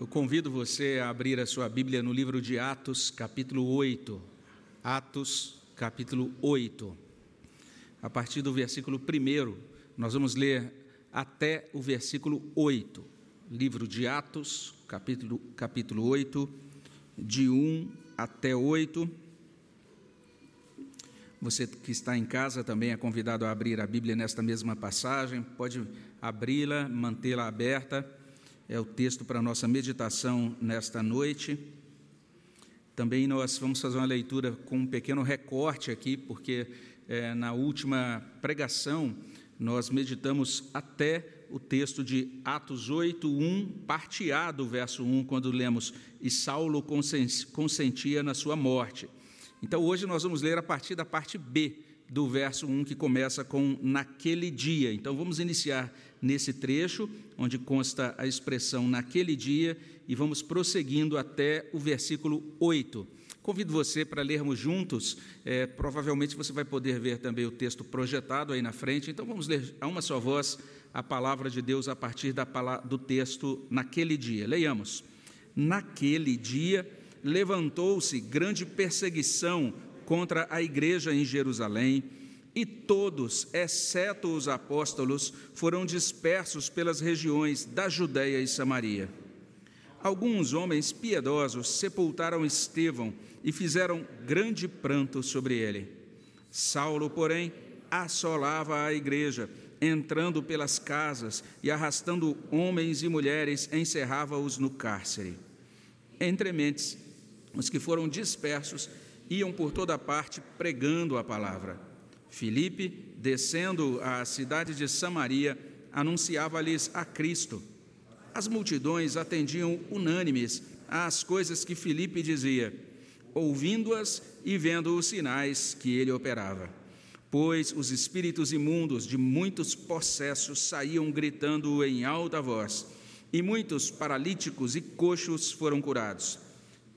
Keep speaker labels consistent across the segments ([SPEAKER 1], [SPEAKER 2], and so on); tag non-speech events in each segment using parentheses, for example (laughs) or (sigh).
[SPEAKER 1] Eu convido você a abrir a sua Bíblia no livro de Atos, capítulo 8. Atos, capítulo 8. A partir do versículo 1, nós vamos ler até o versículo 8. Livro de Atos, capítulo, capítulo 8, de 1 até 8. Você que está em casa também é convidado a abrir a Bíblia nesta mesma passagem, pode abri-la, mantê-la aberta é o texto para a nossa meditação nesta noite. Também nós vamos fazer uma leitura com um pequeno recorte aqui, porque é, na última pregação nós meditamos até o texto de Atos 8, 1, parte A do verso 1, quando lemos: E Saulo consentia na sua morte. Então hoje nós vamos ler a partir da parte B do verso 1, que começa com naquele dia. Então vamos iniciar nesse trecho, onde consta a expressão naquele dia, e vamos prosseguindo até o versículo 8. Convido você para lermos juntos, é, provavelmente você vai poder ver também o texto projetado aí na frente, então vamos ler a uma só voz a palavra de Deus a partir da, do texto naquele dia. Leiamos. Naquele dia levantou-se grande perseguição contra a igreja em Jerusalém e todos, exceto os apóstolos, foram dispersos pelas regiões da Judéia e Samaria. Alguns homens piedosos sepultaram Estevão e fizeram grande pranto sobre ele. Saulo, porém, assolava a igreja, entrando pelas casas e arrastando homens e mulheres, encerrava-os no cárcere. Entre mentes, os que foram dispersos iam por toda parte pregando a palavra. Filipe, descendo à cidade de Samaria, anunciava-lhes a Cristo. As multidões atendiam unânimes às coisas que Filipe dizia, ouvindo-as e vendo os sinais que ele operava. Pois os espíritos imundos de muitos possessos saíam gritando em alta voz, e muitos paralíticos e coxos foram curados.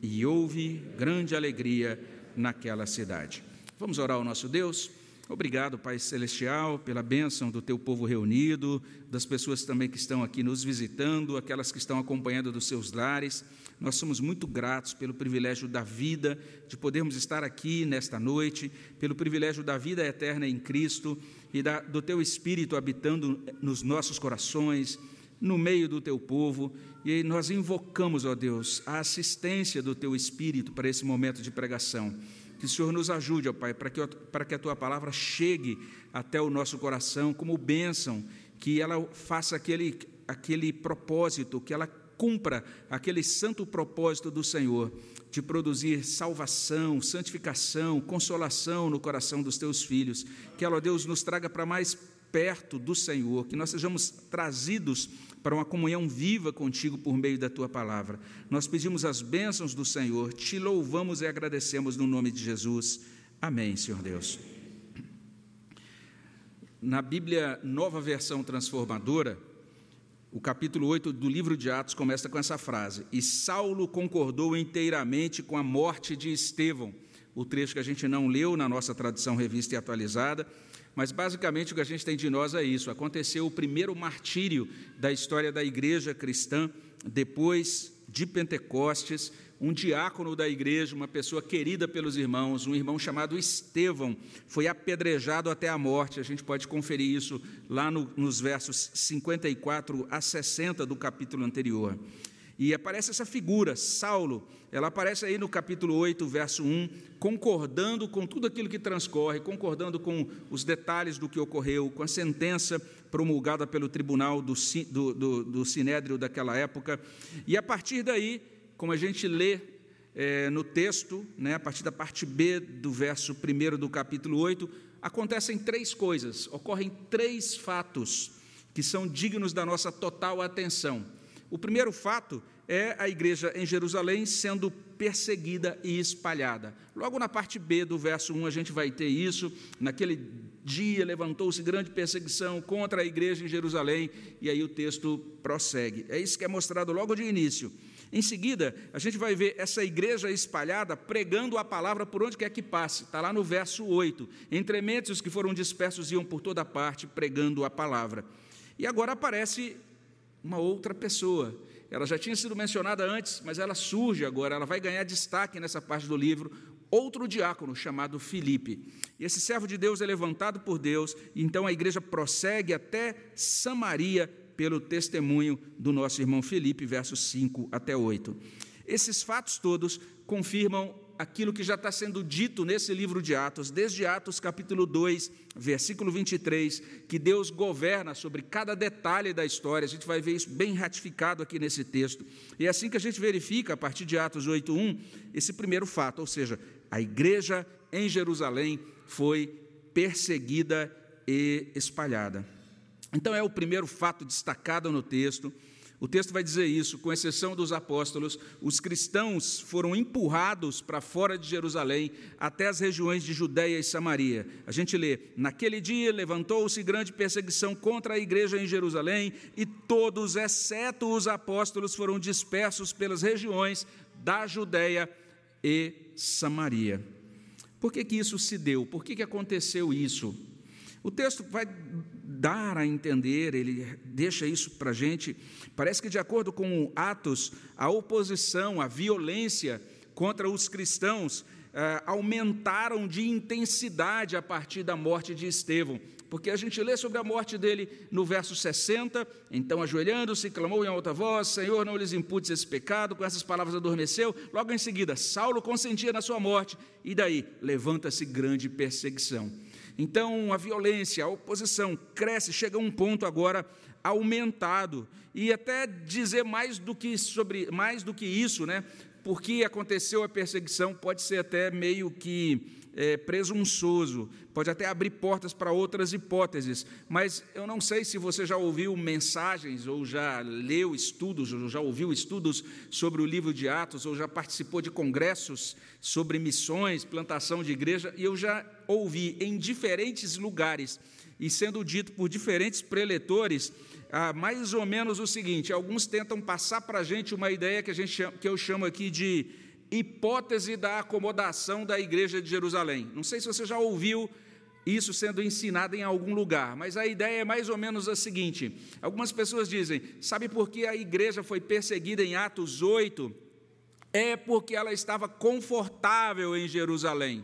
[SPEAKER 1] E houve grande alegria naquela cidade. Vamos orar ao nosso Deus? Obrigado, Pai Celestial, pela bênção do teu povo reunido, das pessoas também que estão aqui nos visitando, aquelas que estão acompanhando dos seus lares. Nós somos muito gratos pelo privilégio da vida, de podermos estar aqui nesta noite, pelo privilégio da vida eterna em Cristo e da, do teu Espírito habitando nos nossos corações, no meio do teu povo. E nós invocamos, ó Deus, a assistência do teu Espírito para esse momento de pregação. Que o Senhor nos ajude, ó Pai, para que, para que a tua palavra chegue até o nosso coração como bênção, que ela faça aquele, aquele propósito, que ela cumpra aquele santo propósito do Senhor de produzir salvação, santificação, consolação no coração dos teus filhos. Que ela, ó Deus, nos traga para mais perto do Senhor, que nós sejamos trazidos para uma comunhão viva contigo por meio da tua palavra. Nós pedimos as bênçãos do Senhor, te louvamos e agradecemos no nome de Jesus. Amém, Senhor Deus. Na Bíblia Nova Versão Transformadora, o capítulo 8 do livro de Atos começa com essa frase: E Saulo concordou inteiramente com a morte de Estevão. O trecho que a gente não leu na nossa tradução revista e atualizada, mas basicamente o que a gente tem de nós é isso. Aconteceu o primeiro martírio da história da igreja cristã, depois de Pentecostes, um diácono da igreja, uma pessoa querida pelos irmãos, um irmão chamado Estevão, foi apedrejado até a morte. A gente pode conferir isso lá no, nos versos 54 a 60 do capítulo anterior. E aparece essa figura, Saulo, ela aparece aí no capítulo 8, verso 1, concordando com tudo aquilo que transcorre, concordando com os detalhes do que ocorreu, com a sentença promulgada pelo tribunal do, do, do, do Sinédrio daquela época. E a partir daí, como a gente lê é, no texto, né, a partir da parte B do verso 1 do capítulo 8, acontecem três coisas, ocorrem três fatos que são dignos da nossa total atenção. O primeiro fato é a igreja em Jerusalém sendo perseguida e espalhada. Logo na parte B do verso 1 a gente vai ter isso. Naquele dia levantou-se grande perseguição contra a igreja em Jerusalém, e aí o texto prossegue. É isso que é mostrado logo de início. Em seguida, a gente vai ver essa igreja espalhada pregando a palavra por onde quer que passe. Está lá no verso 8. Entre mentes os que foram dispersos iam por toda parte pregando a palavra. E agora aparece uma outra pessoa. ela já tinha sido mencionada antes, mas ela surge agora, ela vai ganhar destaque nessa parte do livro, outro diácono chamado Filipe. E esse servo de Deus é levantado por Deus, e então a igreja prossegue até Samaria pelo testemunho do nosso irmão Filipe, versos 5 até 8. Esses fatos todos confirmam aquilo que já está sendo dito nesse livro de Atos, desde Atos capítulo 2, versículo 23, que Deus governa sobre cada detalhe da história. A gente vai ver isso bem ratificado aqui nesse texto. E é assim que a gente verifica, a partir de Atos 8:1, esse primeiro fato, ou seja, a igreja em Jerusalém foi perseguida e espalhada. Então é o primeiro fato destacado no texto. O texto vai dizer isso, com exceção dos apóstolos, os cristãos foram empurrados para fora de Jerusalém, até as regiões de Judéia e Samaria. A gente lê: Naquele dia levantou-se grande perseguição contra a igreja em Jerusalém, e todos, exceto os apóstolos, foram dispersos pelas regiões da Judéia e Samaria. Por que, que isso se deu? Por que, que aconteceu isso? O texto vai dar a entender, ele deixa isso para a gente. Parece que, de acordo com Atos, a oposição, a violência contra os cristãos eh, aumentaram de intensidade a partir da morte de Estevão. Porque a gente lê sobre a morte dele no verso 60, então ajoelhando-se, clamou em alta voz: Senhor, não lhes imputes esse pecado. Com essas palavras adormeceu. Logo em seguida, Saulo consentia na sua morte, e daí levanta-se grande perseguição. Então a violência, a oposição cresce, chega a um ponto agora aumentado e até dizer mais do que sobre mais do que isso, né? Porque aconteceu a perseguição pode ser até meio que é, presunçoso, pode até abrir portas para outras hipóteses, mas eu não sei se você já ouviu mensagens, ou já leu estudos, ou já ouviu estudos sobre o livro de Atos, ou já participou de congressos sobre missões, plantação de igreja, e eu já ouvi em diferentes lugares, e sendo dito por diferentes preletores, ah, mais ou menos o seguinte: alguns tentam passar para a gente uma ideia que, a gente que eu chamo aqui de hipótese da acomodação da igreja de Jerusalém. Não sei se você já ouviu isso sendo ensinado em algum lugar, mas a ideia é mais ou menos a seguinte: algumas pessoas dizem, sabe por que a igreja foi perseguida em Atos 8? É porque ela estava confortável em Jerusalém.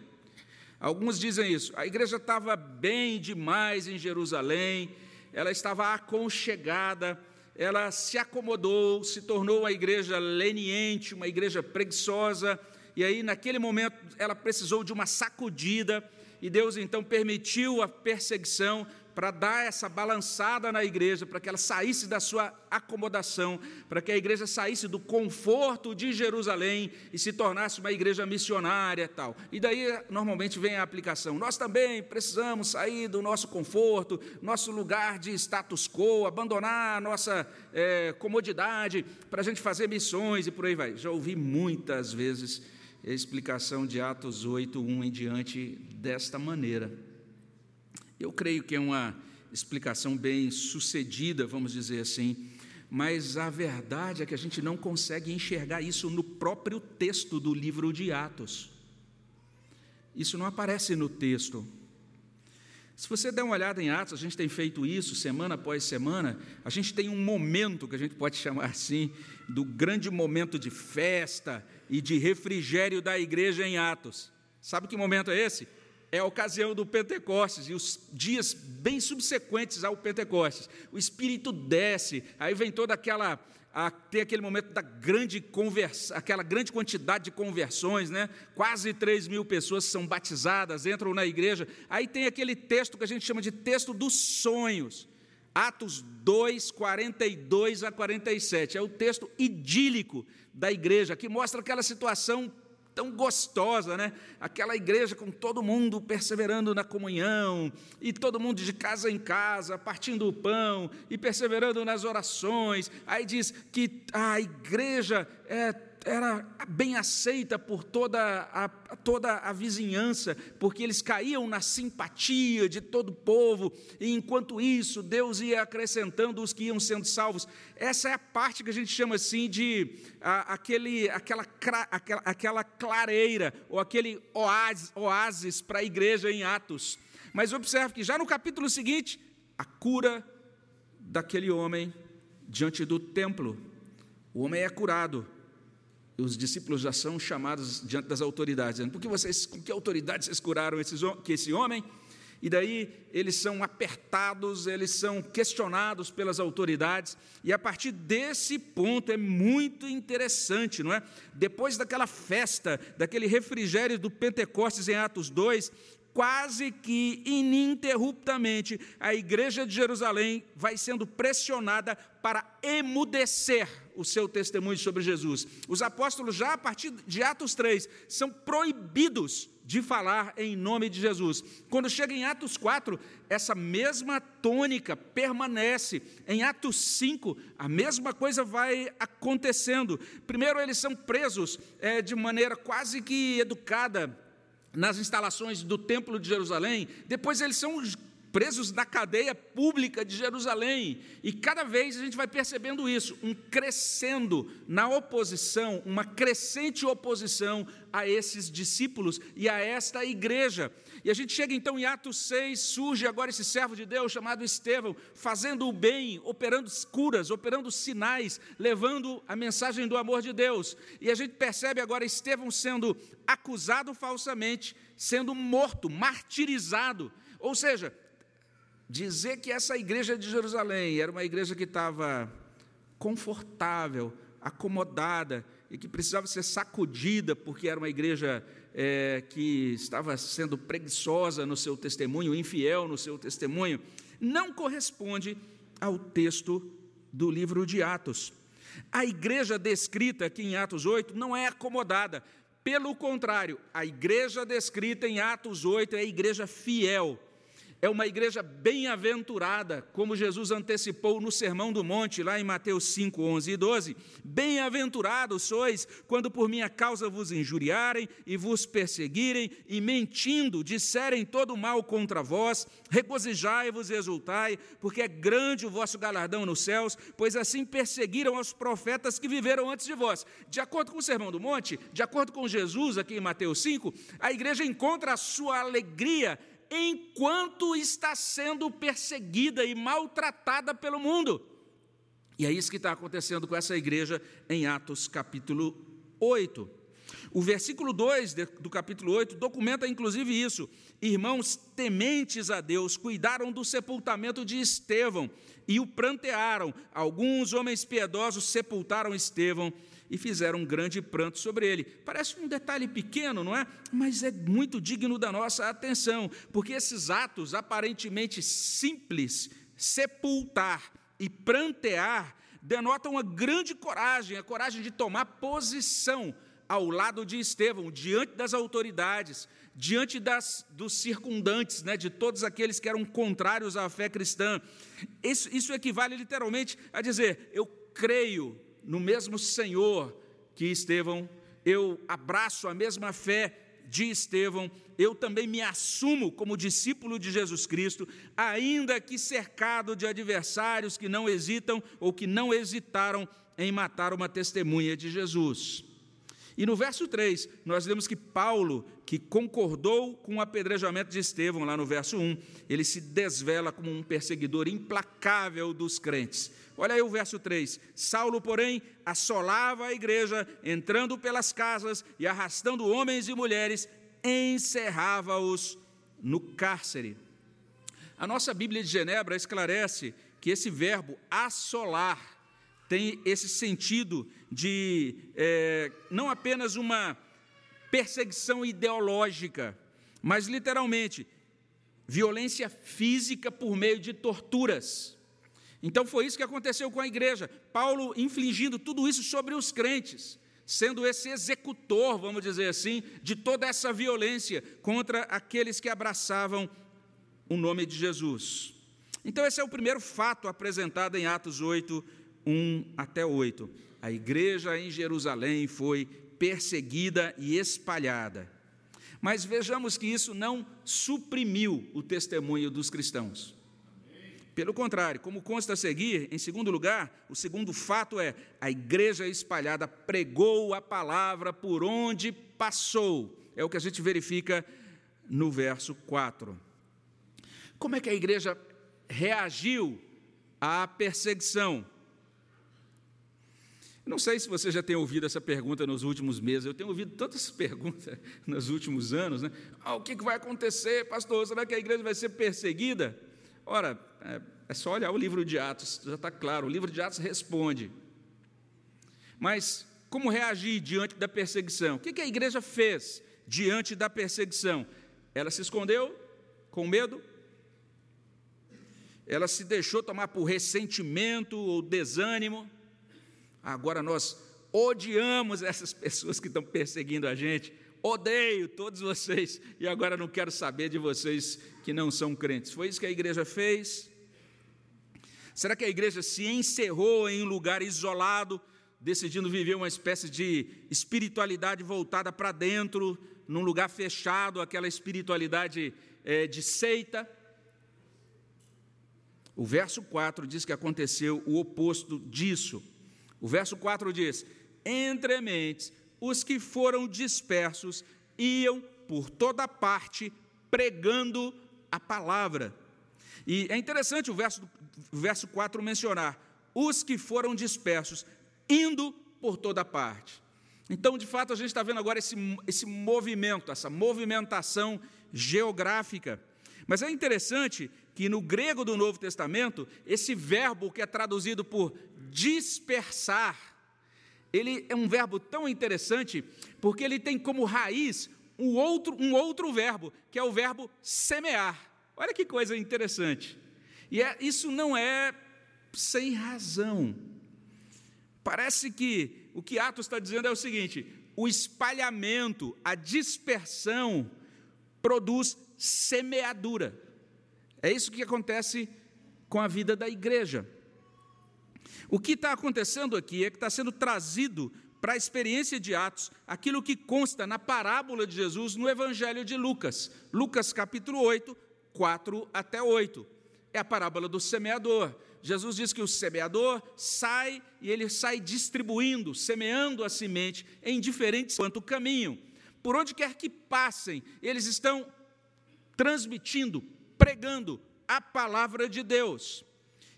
[SPEAKER 1] Alguns dizem isso, a igreja estava bem demais em Jerusalém, ela estava aconchegada, ela se acomodou, se tornou uma igreja leniente, uma igreja preguiçosa, e aí, naquele momento, ela precisou de uma sacudida, e Deus então permitiu a perseguição para dar essa balançada na igreja, para que ela saísse da sua acomodação, para que a igreja saísse do conforto de Jerusalém e se tornasse uma igreja missionária tal. E daí normalmente vem a aplicação. Nós também precisamos sair do nosso conforto, nosso lugar de status quo, abandonar a nossa é, comodidade para a gente fazer missões e por aí vai. Já ouvi muitas vezes a explicação de Atos 8, 1 em diante desta maneira. Eu creio que é uma explicação bem sucedida, vamos dizer assim, mas a verdade é que a gente não consegue enxergar isso no próprio texto do livro de Atos. Isso não aparece no texto. Se você der uma olhada em Atos, a gente tem feito isso semana após semana, a gente tem um momento que a gente pode chamar assim, do grande momento de festa e de refrigério da igreja em Atos. Sabe que momento é esse? É a ocasião do Pentecostes e os dias bem subsequentes ao Pentecostes. O Espírito desce, aí vem toda aquela a, tem aquele momento da grande conversa, aquela grande quantidade de conversões, né? Quase 3 mil pessoas são batizadas, entram na igreja. Aí tem aquele texto que a gente chama de texto dos sonhos. Atos 2, 42 a 47. É o texto idílico da igreja, que mostra aquela situação tão gostosa, né? Aquela igreja com todo mundo perseverando na comunhão, e todo mundo de casa em casa, partindo o pão e perseverando nas orações. Aí diz que a igreja é era bem aceita por toda a, toda a vizinhança, porque eles caíam na simpatia de todo o povo, e enquanto isso, Deus ia acrescentando os que iam sendo salvos. Essa é a parte que a gente chama assim de a, aquele, aquela, aquela, aquela clareira, ou aquele oásis, oásis para a igreja em Atos. Mas observe que já no capítulo seguinte, a cura daquele homem diante do templo O homem é curado. Os discípulos já são chamados diante das autoridades, dizendo: Por que vocês, com que autoridade vocês curaram esses, que esse homem? E daí eles são apertados, eles são questionados pelas autoridades, e a partir desse ponto é muito interessante, não é? Depois daquela festa, daquele refrigério do Pentecostes em Atos 2, quase que ininterruptamente a igreja de Jerusalém vai sendo pressionada para emudecer o seu testemunho sobre Jesus. Os apóstolos, já a partir de Atos 3, são proibidos de falar em nome de Jesus. Quando chega em Atos 4, essa mesma tônica permanece. Em Atos 5, a mesma coisa vai acontecendo. Primeiro, eles são presos é, de maneira quase que educada nas instalações do Templo de Jerusalém, depois eles são presos na cadeia pública de Jerusalém. E cada vez a gente vai percebendo isso, um crescendo na oposição, uma crescente oposição a esses discípulos e a esta igreja. E a gente chega então em Atos 6, surge agora esse servo de Deus chamado Estevão, fazendo o bem, operando curas, operando sinais, levando a mensagem do amor de Deus. E a gente percebe agora Estevão sendo acusado falsamente, sendo morto, martirizado. Ou seja, dizer que essa igreja de Jerusalém era uma igreja que estava confortável, acomodada e que precisava ser sacudida porque era uma igreja é, que estava sendo preguiçosa no seu testemunho, infiel no seu testemunho, não corresponde ao texto do livro de Atos. A igreja descrita aqui em Atos 8 não é acomodada, pelo contrário, a igreja descrita em Atos 8 é a igreja fiel é uma igreja bem-aventurada, como Jesus antecipou no Sermão do Monte, lá em Mateus 5, 11 e 12. Bem-aventurados sois quando por minha causa vos injuriarem e vos perseguirem, e mentindo disserem todo mal contra vós, regozijai-vos e exultai, porque é grande o vosso galardão nos céus, pois assim perseguiram os profetas que viveram antes de vós. De acordo com o Sermão do Monte, de acordo com Jesus, aqui em Mateus 5, a igreja encontra a sua alegria enquanto está sendo perseguida e maltratada pelo mundo. E é isso que está acontecendo com essa igreja em Atos capítulo 8. O versículo 2 do capítulo 8 documenta inclusive isso. Irmãos tementes a Deus cuidaram do sepultamento de Estevão e o prantearam. Alguns homens piedosos sepultaram Estevão e fizeram um grande pranto sobre ele. Parece um detalhe pequeno, não é? Mas é muito digno da nossa atenção, porque esses atos aparentemente simples, sepultar e prantear, denotam uma grande coragem, a coragem de tomar posição ao lado de Estevão, diante das autoridades, diante das, dos circundantes, né, de todos aqueles que eram contrários à fé cristã. Isso, isso equivale literalmente a dizer: eu creio no mesmo Senhor que Estevão, eu abraço a mesma fé de Estevão, eu também me assumo como discípulo de Jesus Cristo, ainda que cercado de adversários que não hesitam ou que não hesitaram em matar uma testemunha de Jesus. E no verso 3, nós lemos que Paulo, que concordou com o apedrejamento de Estevão, lá no verso 1, ele se desvela como um perseguidor implacável dos crentes. Olha aí o verso 3: Saulo, porém, assolava a igreja, entrando pelas casas e arrastando homens e mulheres, encerrava-os no cárcere. A nossa Bíblia de Genebra esclarece que esse verbo assolar tem esse sentido de é, não apenas uma perseguição ideológica, mas literalmente violência física por meio de torturas. Então foi isso que aconteceu com a igreja. Paulo infligindo tudo isso sobre os crentes, sendo esse executor, vamos dizer assim, de toda essa violência contra aqueles que abraçavam o nome de Jesus. Então, esse é o primeiro fato apresentado em Atos 8, 1 até 8. A igreja em Jerusalém foi perseguida e espalhada. Mas vejamos que isso não suprimiu o testemunho dos cristãos. Pelo contrário, como consta a seguir, em segundo lugar, o segundo fato é: a igreja espalhada pregou a palavra por onde passou. É o que a gente verifica no verso 4. Como é que a igreja reagiu à perseguição? Não sei se você já tem ouvido essa pergunta nos últimos meses, eu tenho ouvido tantas (laughs) perguntas nos últimos anos, né? Ah, o que vai acontecer, pastor? Será que a igreja vai ser perseguida? Ora, é, é só olhar o livro de Atos, já está claro, o livro de Atos responde. Mas como reagir diante da perseguição? O que a igreja fez diante da perseguição? Ela se escondeu com medo? Ela se deixou tomar por ressentimento ou desânimo? Agora nós odiamos essas (laughs) pessoas que estão perseguindo a gente. Odeio todos vocês e agora não quero saber de vocês que não são crentes. Foi isso que a igreja fez? Será que a igreja se encerrou em um lugar isolado, decidindo viver uma espécie de espiritualidade voltada para dentro, num lugar fechado, aquela espiritualidade é, de seita? O verso 4 diz que aconteceu o oposto disso. O verso 4 diz: Entre mentes, os que foram dispersos iam por toda parte pregando a palavra. E é interessante o verso, o verso 4 mencionar: os que foram dispersos, indo por toda parte. Então, de fato, a gente está vendo agora esse, esse movimento, essa movimentação geográfica. Mas é interessante que no grego do Novo Testamento, esse verbo que é traduzido por dispersar, ele é um verbo tão interessante, porque ele tem como raiz um outro, um outro verbo, que é o verbo semear. Olha que coisa interessante. E é, isso não é sem razão. Parece que o que Atos está dizendo é o seguinte: o espalhamento, a dispersão, produz semeadura. É isso que acontece com a vida da igreja. O que está acontecendo aqui é que está sendo trazido para a experiência de Atos aquilo que consta na parábola de Jesus no Evangelho de Lucas, Lucas capítulo 8, 4 até 8. É a parábola do semeador. Jesus diz que o semeador sai e ele sai distribuindo, semeando a semente em diferentes quanto caminho. Por onde quer que passem, eles estão transmitindo, pregando a palavra de Deus.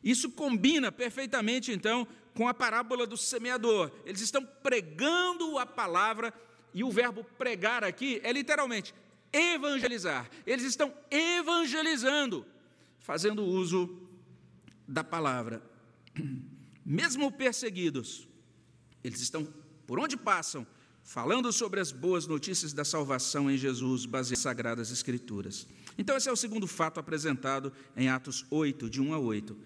[SPEAKER 1] Isso combina perfeitamente, então, com a parábola do semeador. Eles estão pregando a palavra, e o verbo pregar aqui é literalmente evangelizar. Eles estão evangelizando, fazendo uso da palavra. (clears throat) Mesmo perseguidos, eles estão, por onde passam, falando sobre as boas notícias da salvação em Jesus, baseadas nas Sagradas Escrituras. Então, esse é o segundo fato apresentado em Atos 8, de 1 a 8.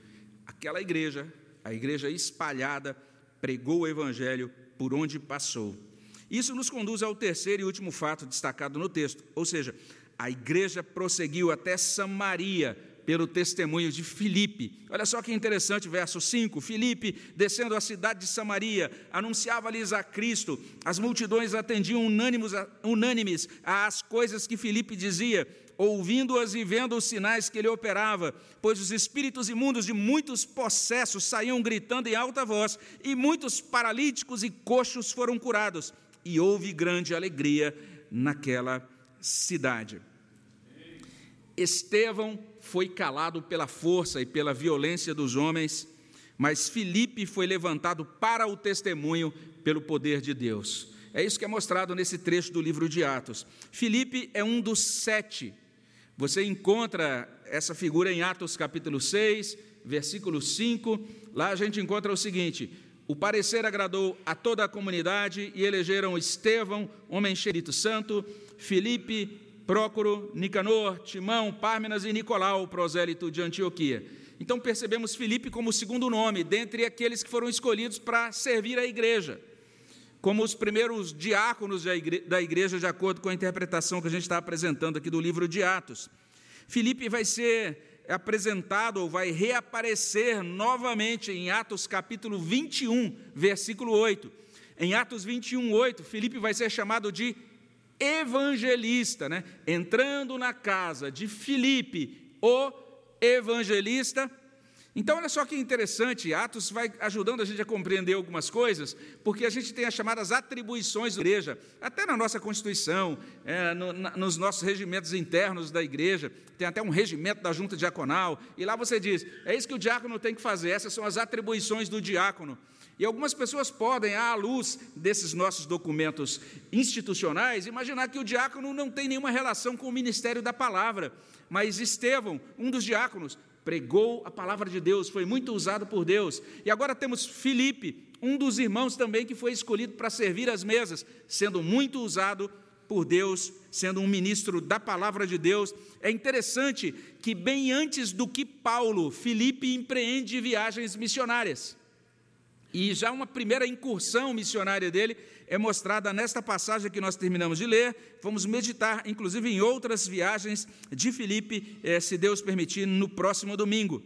[SPEAKER 1] Aquela igreja, a igreja espalhada, pregou o Evangelho por onde passou. Isso nos conduz ao terceiro e último fato destacado no texto, ou seja, a igreja prosseguiu até Samaria, pelo testemunho de Filipe. Olha só que interessante, verso 5: Filipe, descendo à cidade de Samaria, anunciava-lhes a Cristo. As multidões atendiam unânimes às coisas que Filipe dizia, ouvindo-as e vendo os sinais que ele operava, pois os espíritos imundos de muitos possessos saíam gritando em alta voz, e muitos paralíticos e coxos foram curados, e houve grande alegria naquela cidade. Estevão foi calado pela força e pela violência dos homens, mas Filipe foi levantado para o testemunho pelo poder de Deus. É isso que é mostrado nesse trecho do livro de Atos. Filipe é um dos sete. Você encontra essa figura em Atos capítulo 6, versículo 5. Lá a gente encontra o seguinte: O parecer agradou a toda a comunidade e elegeram Estevão, homem cheio Santo, Filipe, Prócoro, Nicanor, Timão, Pármenas e Nicolau, prosélito de Antioquia. Então percebemos Filipe como o segundo nome, dentre aqueles que foram escolhidos para servir a igreja, como os primeiros diáconos da igreja, de acordo com a interpretação que a gente está apresentando aqui do livro de Atos. Filipe vai ser apresentado ou vai reaparecer novamente em Atos capítulo 21, versículo 8. Em Atos 21, 8, Filipe vai ser chamado de evangelista, né? entrando na casa de Filipe, o evangelista. Então, olha só que interessante, Atos vai ajudando a gente a compreender algumas coisas, porque a gente tem as chamadas atribuições da igreja, até na nossa Constituição, é, no, na, nos nossos regimentos internos da igreja, tem até um regimento da junta diaconal, e lá você diz: é isso que o diácono tem que fazer, essas são as atribuições do diácono. E algumas pessoas podem, à luz desses nossos documentos institucionais, imaginar que o diácono não tem nenhuma relação com o ministério da palavra. Mas Estevão, um dos diáconos, pregou a palavra de Deus, foi muito usado por Deus. E agora temos Filipe, um dos irmãos também que foi escolhido para servir as mesas, sendo muito usado por Deus, sendo um ministro da palavra de Deus. É interessante que, bem antes do que Paulo, Filipe empreende viagens missionárias. E já uma primeira incursão missionária dele é mostrada nesta passagem que nós terminamos de ler. Vamos meditar, inclusive, em outras viagens de Filipe, eh, se Deus permitir, no próximo domingo.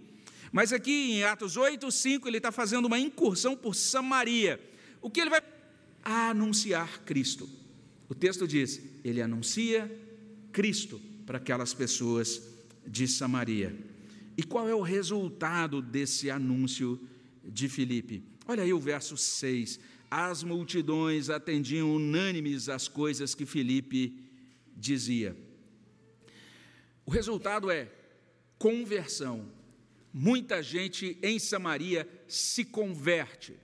[SPEAKER 1] Mas aqui em Atos 8, 5, ele está fazendo uma incursão por Samaria. O que ele vai anunciar Cristo? O texto diz: ele anuncia Cristo para aquelas pessoas de Samaria. E qual é o resultado desse anúncio de Filipe? Olha aí o verso 6. As multidões atendiam unânimes às coisas que Filipe dizia. O resultado é conversão. Muita gente em Samaria se converte.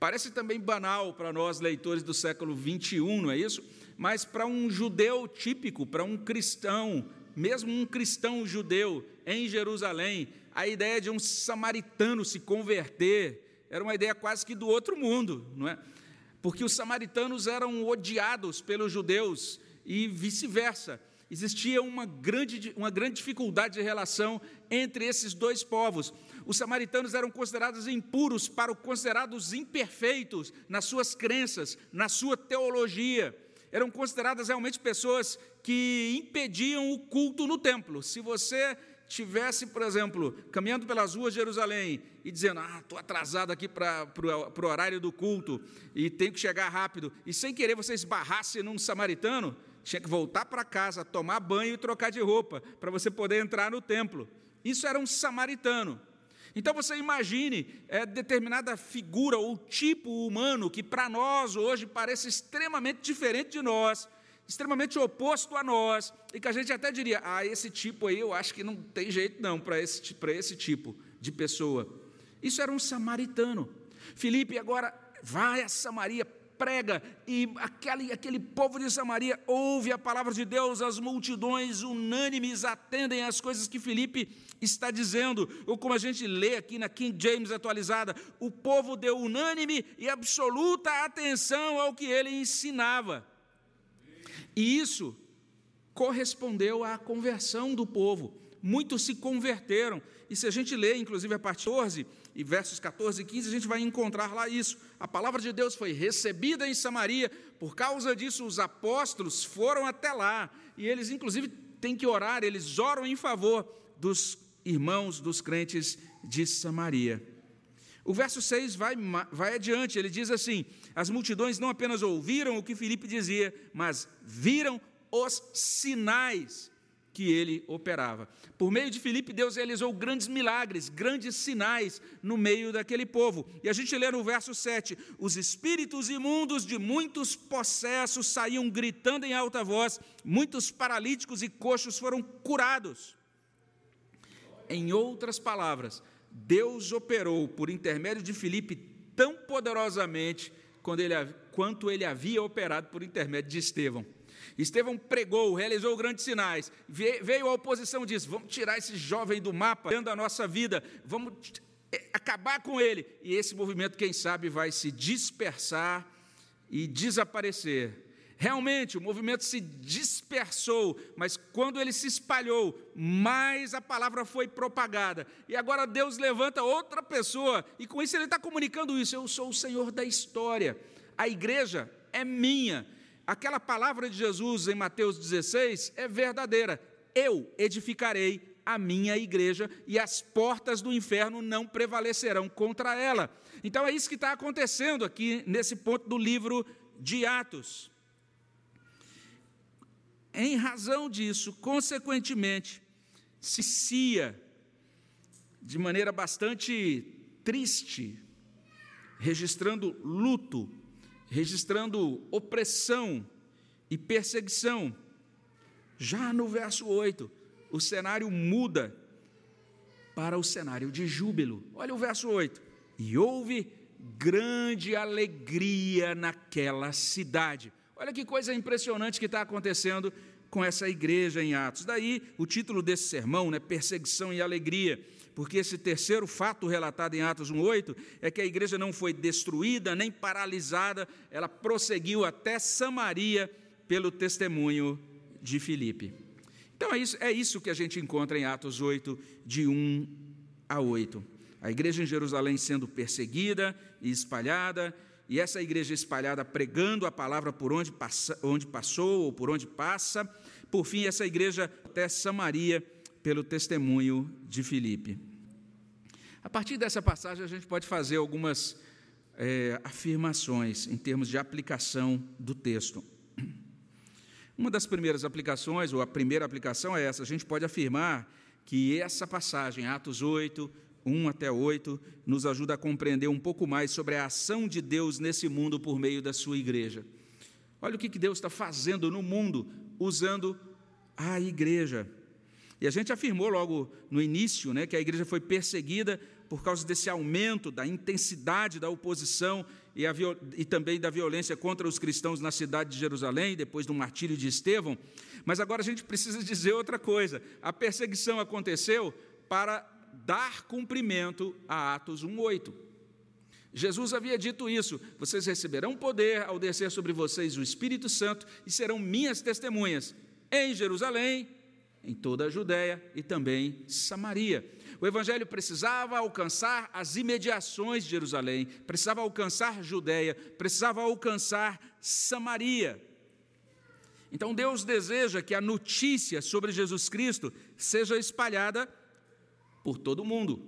[SPEAKER 1] Parece também banal para nós, leitores do século 21, não é isso? Mas para um judeu típico, para um cristão, mesmo um cristão judeu em Jerusalém, a ideia de um samaritano se converter era uma ideia quase que do outro mundo, não é? Porque os samaritanos eram odiados pelos judeus e vice-versa. Existia uma grande, uma grande dificuldade de relação entre esses dois povos. Os samaritanos eram considerados impuros para os considerados imperfeitos nas suas crenças, na sua teologia. Eram consideradas realmente pessoas que impediam o culto no templo. Se você tivesse, por exemplo, caminhando pelas ruas de Jerusalém e dizendo: Ah, estou atrasado aqui para o horário do culto e tenho que chegar rápido, e sem querer você esbarrasse num samaritano, tinha que voltar para casa, tomar banho e trocar de roupa para você poder entrar no templo. Isso era um samaritano. Então você imagine é, determinada figura ou tipo humano que para nós hoje parece extremamente diferente de nós, extremamente oposto a nós, e que a gente até diria: ah, esse tipo aí eu acho que não tem jeito não para esse, esse tipo de pessoa. Isso era um samaritano. Filipe agora vai a Samaria, prega, e aquele, aquele povo de Samaria ouve a palavra de Deus, as multidões unânimes atendem às coisas que Filipe está dizendo, ou como a gente lê aqui na King James atualizada, o povo deu unânime e absoluta atenção ao que ele ensinava. E isso correspondeu à conversão do povo. Muitos se converteram. E se a gente lê, inclusive, a parte 14 e versos 14 e 15, a gente vai encontrar lá isso. A palavra de Deus foi recebida em Samaria, por causa disso, os apóstolos foram até lá. E eles, inclusive, têm que orar, eles oram em favor dos irmãos, dos crentes de Samaria. O verso 6 vai, vai adiante, ele diz assim: As multidões não apenas ouviram o que Filipe dizia, mas viram os sinais que ele operava. Por meio de Filipe, Deus realizou grandes milagres, grandes sinais no meio daquele povo. E a gente lê no verso 7: Os espíritos imundos de muitos possessos saíam gritando em alta voz, muitos paralíticos e coxos foram curados. Em outras palavras, Deus operou por intermédio de Filipe tão poderosamente ele, quanto ele havia operado por intermédio de Estevão. Estevão pregou, realizou grandes sinais, veio a oposição e disse: Vamos tirar esse jovem do mapa, dentro da nossa vida, vamos é, acabar com ele. E esse movimento, quem sabe, vai se dispersar e desaparecer Realmente, o movimento se dispersou, mas quando ele se espalhou, mais a palavra foi propagada. E agora Deus levanta outra pessoa, e com isso ele está comunicando isso: eu sou o Senhor da história, a igreja é minha. Aquela palavra de Jesus em Mateus 16 é verdadeira. Eu edificarei a minha igreja e as portas do inferno não prevalecerão contra ela. Então é isso que está acontecendo aqui nesse ponto do livro de Atos. Em razão disso, consequentemente, se cia de maneira bastante triste, registrando luto, registrando opressão e perseguição. Já no verso 8, o cenário muda para o cenário de júbilo. Olha o verso 8. E houve grande alegria naquela cidade. Olha que coisa impressionante que está acontecendo com essa igreja em Atos. Daí o título desse sermão, né, Perseguição e Alegria, porque esse terceiro fato relatado em Atos 1:8 é que a igreja não foi destruída nem paralisada, ela prosseguiu até Samaria pelo testemunho de Filipe. Então é isso, é isso que a gente encontra em Atos 8, de 1 a 8. A igreja em Jerusalém sendo perseguida e espalhada, e essa igreja espalhada pregando a palavra por onde, passa, onde passou ou por onde passa, por fim, essa igreja até Samaria, pelo testemunho de Filipe. A partir dessa passagem, a gente pode fazer algumas é, afirmações em termos de aplicação do texto. Uma das primeiras aplicações, ou a primeira aplicação é essa: a gente pode afirmar que essa passagem, Atos 8, 1 até 8, nos ajuda a compreender um pouco mais sobre a ação de Deus nesse mundo por meio da sua igreja. Olha o que Deus está fazendo no mundo usando a igreja. E a gente afirmou logo no início né, que a igreja foi perseguida por causa desse aumento da intensidade da oposição e, a, e, também da violência contra os cristãos na cidade de Jerusalém, depois do martírio de Estevão. Mas agora a gente precisa dizer outra coisa: a perseguição aconteceu para dar cumprimento a Atos 1,8. Jesus havia dito isso: vocês receberão poder ao descer sobre vocês o Espírito Santo e serão minhas testemunhas em Jerusalém, em toda a Judéia e também Samaria. O Evangelho precisava alcançar as imediações de Jerusalém, precisava alcançar Judéia, precisava alcançar Samaria. Então Deus deseja que a notícia sobre Jesus Cristo seja espalhada por todo mundo.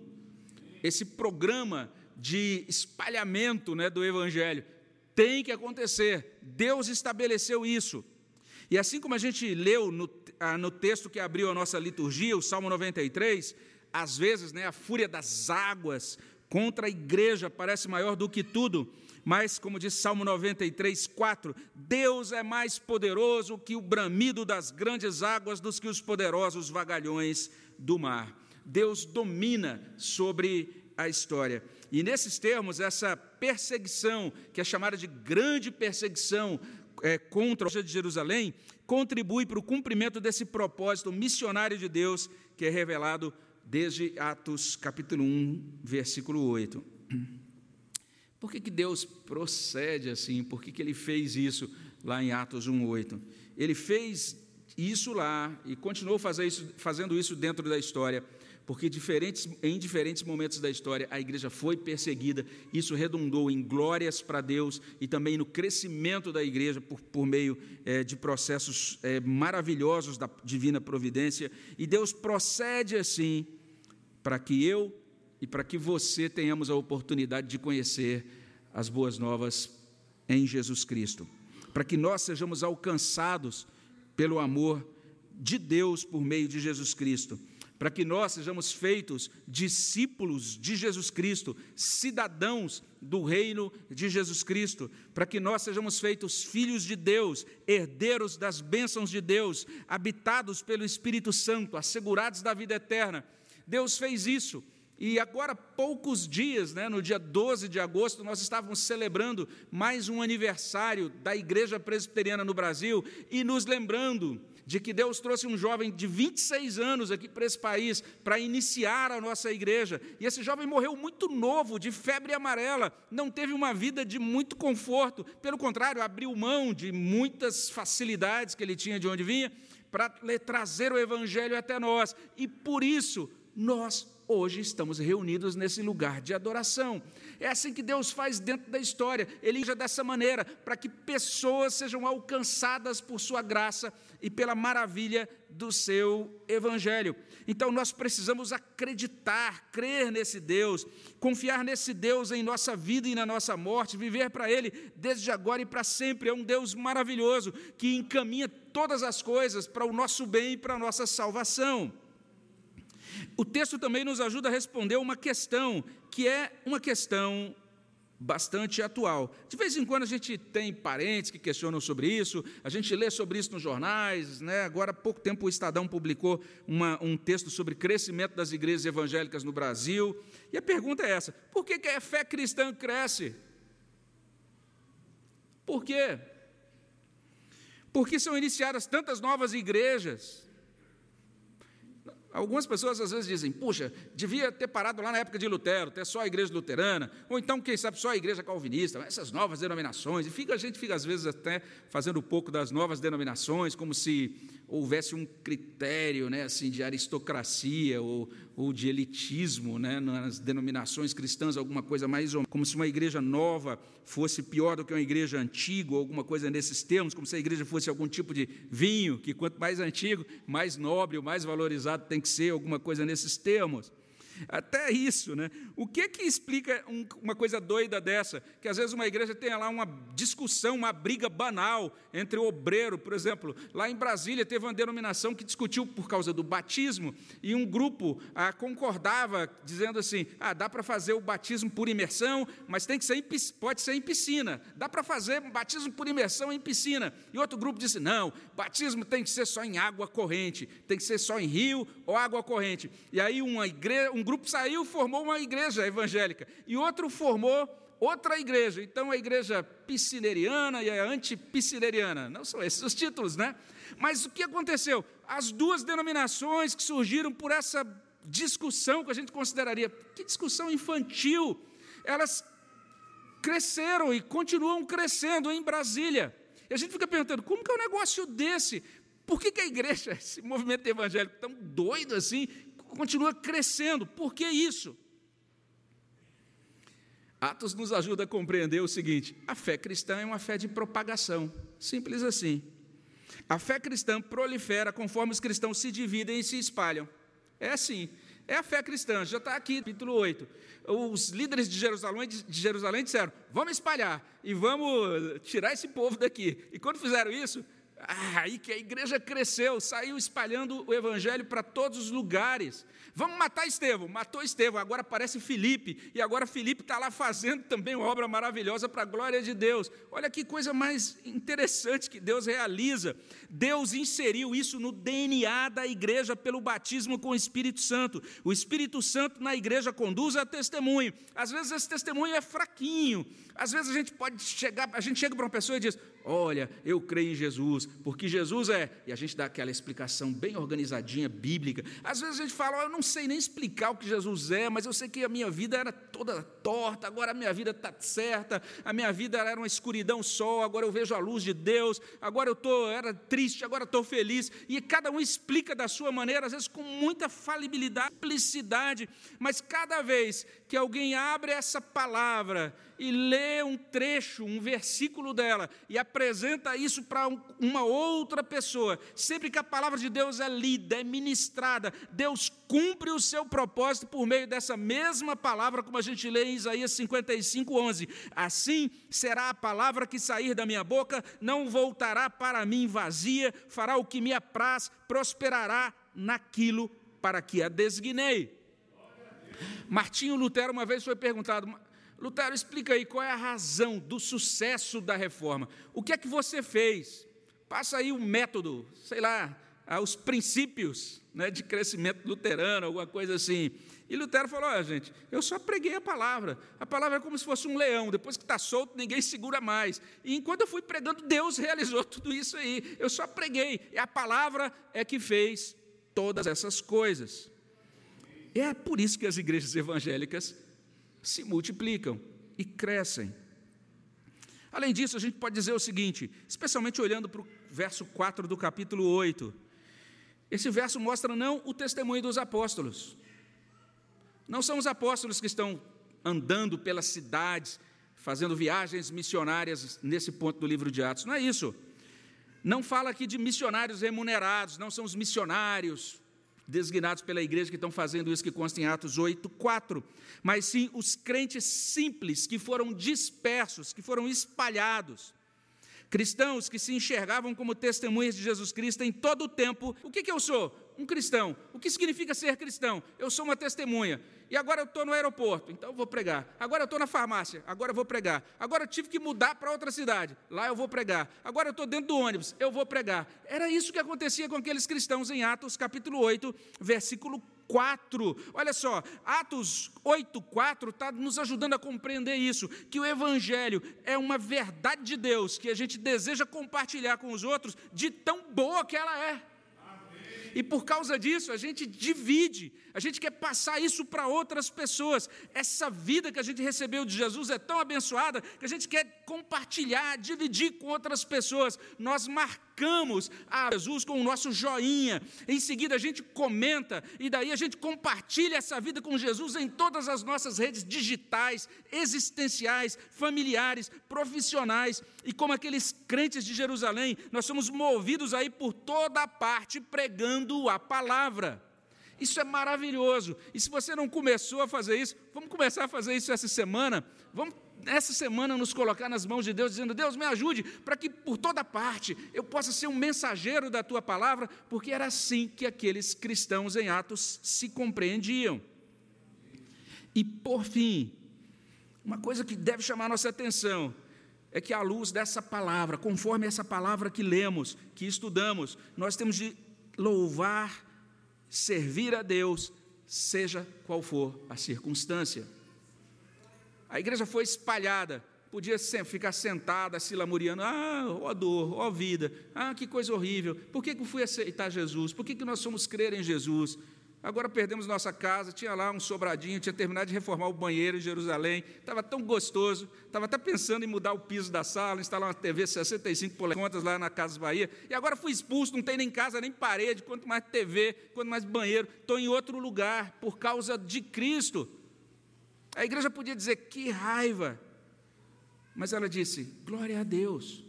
[SPEAKER 1] Esse programa de espalhamento né, do Evangelho tem que acontecer. Deus estabeleceu isso. E assim como a gente leu no, ah, no texto que abriu a nossa liturgia, o Salmo 93, às vezes né, a fúria das águas contra a igreja parece maior do que tudo, mas, como diz Salmo 93, 4, Deus é mais poderoso que o bramido das grandes águas dos que os poderosos vagalhões do mar. Deus domina sobre a história. E nesses termos, essa perseguição, que é chamada de grande perseguição é, contra a de Jerusalém, contribui para o cumprimento desse propósito missionário de Deus que é revelado desde Atos capítulo 1, versículo 8. Por que, que Deus procede assim? Por que, que ele fez isso lá em Atos 1, 8? Ele fez isso lá e continuou fazendo isso dentro da história porque diferentes, em diferentes momentos da história a igreja foi perseguida, isso redundou em glórias para Deus e também no crescimento da igreja por, por meio é, de processos é, maravilhosos da divina providência, e Deus procede assim para que eu e para que você tenhamos a oportunidade de conhecer as boas novas em Jesus Cristo, para que nós sejamos alcançados pelo amor de Deus por meio de Jesus Cristo para que nós sejamos feitos discípulos de Jesus Cristo, cidadãos do reino de Jesus Cristo, para que nós sejamos feitos filhos de Deus, herdeiros das bênçãos de Deus, habitados pelo Espírito Santo, assegurados da vida eterna. Deus fez isso. E agora, poucos dias, né, no dia 12 de agosto, nós estávamos celebrando mais um aniversário da Igreja Presbiteriana no Brasil e nos lembrando de que Deus trouxe um jovem de 26 anos aqui para esse país para iniciar a nossa igreja. E esse jovem morreu muito novo, de febre amarela, não teve uma vida de muito conforto, pelo contrário, abriu mão de muitas facilidades que ele tinha de onde vinha para trazer o evangelho até nós. E por isso nós hoje estamos reunidos nesse lugar de adoração. É assim que Deus faz dentro da história. Ele usa dessa maneira para que pessoas sejam alcançadas por sua graça e pela maravilha do seu evangelho. Então nós precisamos acreditar, crer nesse Deus, confiar nesse Deus em nossa vida e na nossa morte, viver para ele desde agora e para sempre. É um Deus maravilhoso que encaminha todas as coisas para o nosso bem e para a nossa salvação. O texto também nos ajuda a responder uma questão, que é uma questão bastante atual. De vez em quando a gente tem parentes que questionam sobre isso, a gente lê sobre isso nos jornais. Né? Agora, há pouco tempo, o Estadão publicou uma, um texto sobre crescimento das igrejas evangélicas no Brasil. E a pergunta é essa: por que, que a fé cristã cresce? Por quê? Porque são iniciadas tantas novas igrejas. Algumas pessoas às vezes dizem, puxa, devia ter parado lá na época de Lutero, ter só a igreja luterana, ou então, quem sabe, só a igreja calvinista, essas novas denominações. E fica, a gente fica, às vezes, até fazendo um pouco das novas denominações, como se houvesse um critério né, assim, de aristocracia ou, ou de elitismo né, nas denominações cristãs, alguma coisa mais ou como se uma igreja nova fosse pior do que uma igreja antiga, ou alguma coisa nesses termos, como se a igreja fosse algum tipo de vinho, que quanto mais antigo, mais nobre mais valorizado tem que ser, alguma coisa nesses termos. Até isso, né? O que que explica um, uma coisa doida dessa? Que às vezes uma igreja tem lá uma discussão, uma briga banal entre o obreiro, por exemplo. Lá em Brasília teve uma denominação que discutiu por causa do batismo e um grupo ah, concordava dizendo assim: ah, dá para fazer o batismo por imersão, mas tem que ser em, pode ser em piscina. Dá para fazer batismo por imersão em piscina. E outro grupo disse: não, batismo tem que ser só em água corrente, tem que ser só em rio ou água corrente. E aí uma igreja, um grupo saiu, formou uma igreja evangélica, e outro formou outra igreja. Então, a igreja piscineriana e a antipiscineriana. Não são esses os títulos, né? Mas o que aconteceu? As duas denominações que surgiram por essa discussão que a gente consideraria, que discussão infantil, elas cresceram e continuam crescendo em Brasília. E a gente fica perguntando, como que é um negócio desse? Por que, que a igreja, (laughs) esse movimento evangélico tão doido assim, continua crescendo. Por que isso? Atos nos ajuda a compreender o seguinte: a fé cristã é uma fé de propagação, simples assim. A fé cristã prolifera conforme os cristãos se dividem e se espalham. É assim. É a fé cristã, já está aqui, capítulo 8. Os líderes de Jerusalém, de Jerusalém disseram: vamos espalhar e vamos tirar esse povo daqui. E quando fizeram isso, ah, aí que a igreja cresceu, saiu espalhando o evangelho para todos os lugares. Vamos matar Estevão, matou Estevão, agora aparece Felipe, e agora Felipe está lá fazendo também uma obra maravilhosa para a glória de Deus. Olha que coisa mais interessante que Deus realiza. Deus inseriu isso no DNA da igreja pelo batismo com o Espírito Santo. O Espírito Santo na igreja conduz a testemunho. Às vezes esse testemunho é fraquinho, às vezes a gente pode chegar, a gente chega para uma pessoa e diz: Olha, eu creio em Jesus, porque Jesus é. E a gente dá aquela explicação bem organizadinha, bíblica. Às vezes a gente fala: oh, Eu não sei nem explicar o que Jesus é, mas eu sei que a minha vida era toda torta, agora a minha vida está certa, a minha vida era uma escuridão só, agora eu vejo a luz de Deus, agora eu tô, era triste, agora estou feliz. E cada um explica da sua maneira, às vezes com muita falibilidade, simplicidade, mas cada vez que alguém abre essa palavra, e lê um trecho, um versículo dela e apresenta isso para uma outra pessoa, sempre que a palavra de Deus é lida, é ministrada, Deus cumpre o seu propósito por meio dessa mesma palavra, como a gente lê em Isaías 55, 11. Assim será a palavra que sair da minha boca, não voltará para mim vazia, fará o que me apraz, prosperará naquilo para que a designei. Martinho Lutero uma vez foi perguntado, Lutero, explica aí qual é a razão do sucesso da reforma. O que é que você fez? Passa aí o um método, sei lá, os princípios né, de crescimento luterano, alguma coisa assim. E Lutero falou: olha, gente, eu só preguei a palavra. A palavra é como se fosse um leão, depois que está solto, ninguém segura mais. E enquanto eu fui pregando, Deus (laughs) realizou tudo isso aí. Eu só preguei. E a palavra é que fez todas essas coisas. É por isso que as igrejas evangélicas se multiplicam e crescem. Além disso, a gente pode dizer o seguinte, especialmente olhando para o verso 4 do capítulo 8. Esse verso mostra não o testemunho dos apóstolos. Não são os apóstolos que estão andando pelas cidades, fazendo viagens missionárias nesse ponto do livro de Atos. Não é isso. Não fala aqui de missionários remunerados, não são os missionários designados pela igreja que estão fazendo isso que consta em Atos 8, 4, mas sim os crentes simples que foram dispersos, que foram espalhados. Cristãos que se enxergavam como testemunhas de Jesus Cristo em todo o tempo. O que, que eu sou? um cristão. O que significa ser cristão? Eu sou uma testemunha. E agora eu estou no aeroporto, então eu vou pregar. Agora eu estou na farmácia, agora eu vou pregar. Agora eu tive que mudar para outra cidade, lá eu vou pregar. Agora eu estou dentro do ônibus, eu vou pregar. Era isso que acontecia com aqueles cristãos em Atos capítulo 8, versículo 4. Olha só, Atos 8, 4 está nos ajudando a compreender isso, que o Evangelho é uma verdade de Deus que a gente deseja compartilhar com os outros, de tão boa que ela é. E por causa disso, a gente divide, a gente quer passar isso para outras pessoas. Essa vida que a gente recebeu de Jesus é tão abençoada que a gente quer compartilhar, dividir com outras pessoas. Nós marcamos a Jesus com o nosso joinha, em seguida a gente comenta, e daí a gente compartilha essa vida com Jesus em todas as nossas redes digitais, existenciais, familiares, profissionais, e como aqueles crentes de Jerusalém, nós somos movidos aí por toda a parte pregando a palavra. Isso é maravilhoso. E se você não começou a fazer isso, vamos começar a fazer isso essa semana. Vamos essa semana nos colocar nas mãos de Deus, dizendo: Deus, me ajude para que por toda parte eu possa ser um mensageiro da tua palavra, porque era assim que aqueles cristãos em Atos se compreendiam. E por fim, uma coisa que deve chamar nossa atenção é que, à luz dessa palavra, conforme essa palavra que lemos, que estudamos, nós temos de louvar, servir a Deus, seja qual for a circunstância. A igreja foi espalhada, podia ficar sentada, se lamuriando, ah, ó dor, ó vida, ah, que coisa horrível, por que, eu fui aceitar Jesus? Por que nós somos crer em Jesus? Agora perdemos nossa casa, tinha lá um sobradinho, tinha terminado de reformar o banheiro em Jerusalém, estava tão gostoso, estava até pensando em mudar o piso da sala, instalar uma TV 65 polegadas lá na Casa Bahia, e agora fui expulso, não tem nem casa, nem parede, quanto mais TV, quanto mais banheiro, estou em outro lugar, por causa de Cristo. A igreja podia dizer que raiva, mas ela disse: glória a Deus.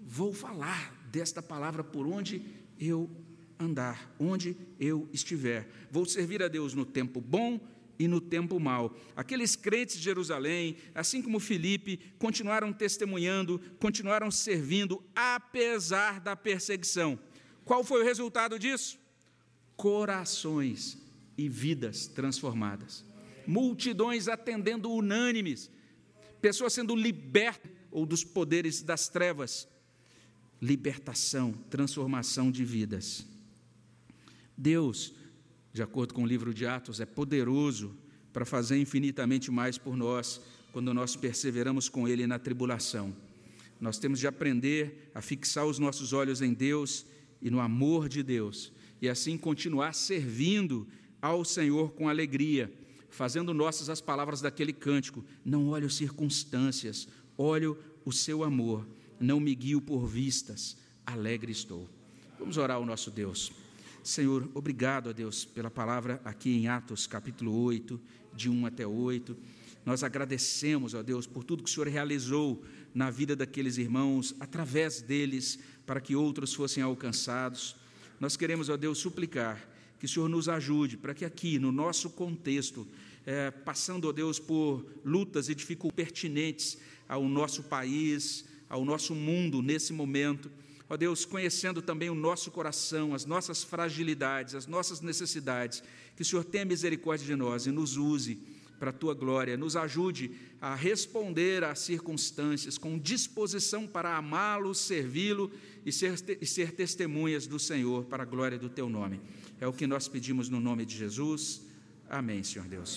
[SPEAKER 1] Vou falar desta palavra por onde eu andar, onde eu estiver. Vou servir a Deus no tempo bom e no tempo mau. Aqueles crentes de Jerusalém, assim como Filipe, continuaram testemunhando, continuaram servindo, apesar da perseguição. Qual foi o resultado disso? Corações e vidas transformadas. Multidões atendendo unânimes, pessoas sendo libertas ou dos poderes das trevas. Libertação, transformação de vidas. Deus, de acordo com o livro de Atos, é poderoso para fazer infinitamente mais por nós quando nós perseveramos com Ele na tribulação. Nós temos de aprender a fixar os nossos olhos em Deus e no amor de Deus, e assim continuar servindo ao Senhor com alegria, fazendo nossas as palavras daquele cântico: Não olho circunstâncias, olho o seu amor, não me guio por vistas, alegre estou. Vamos orar ao nosso Deus. Senhor, obrigado a Deus pela palavra aqui em Atos capítulo 8, de 1 até 8. Nós agradecemos, ó Deus, por tudo que o Senhor realizou na vida daqueles irmãos, através deles, para que outros fossem alcançados. Nós queremos, ó Deus, suplicar que o Senhor nos ajude para que aqui, no nosso contexto, é, passando, ó Deus, por lutas e dificuldades pertinentes ao nosso país, ao nosso mundo nesse momento, ó Deus, conhecendo também o nosso coração, as nossas fragilidades, as nossas necessidades, que o Senhor tenha misericórdia de nós e nos use para a tua glória, nos ajude a responder às circunstâncias com disposição para amá-lo, servi-lo e ser, e ser testemunhas do Senhor para a glória do teu nome. É o que nós pedimos no nome de Jesus. Amém, Senhor Deus.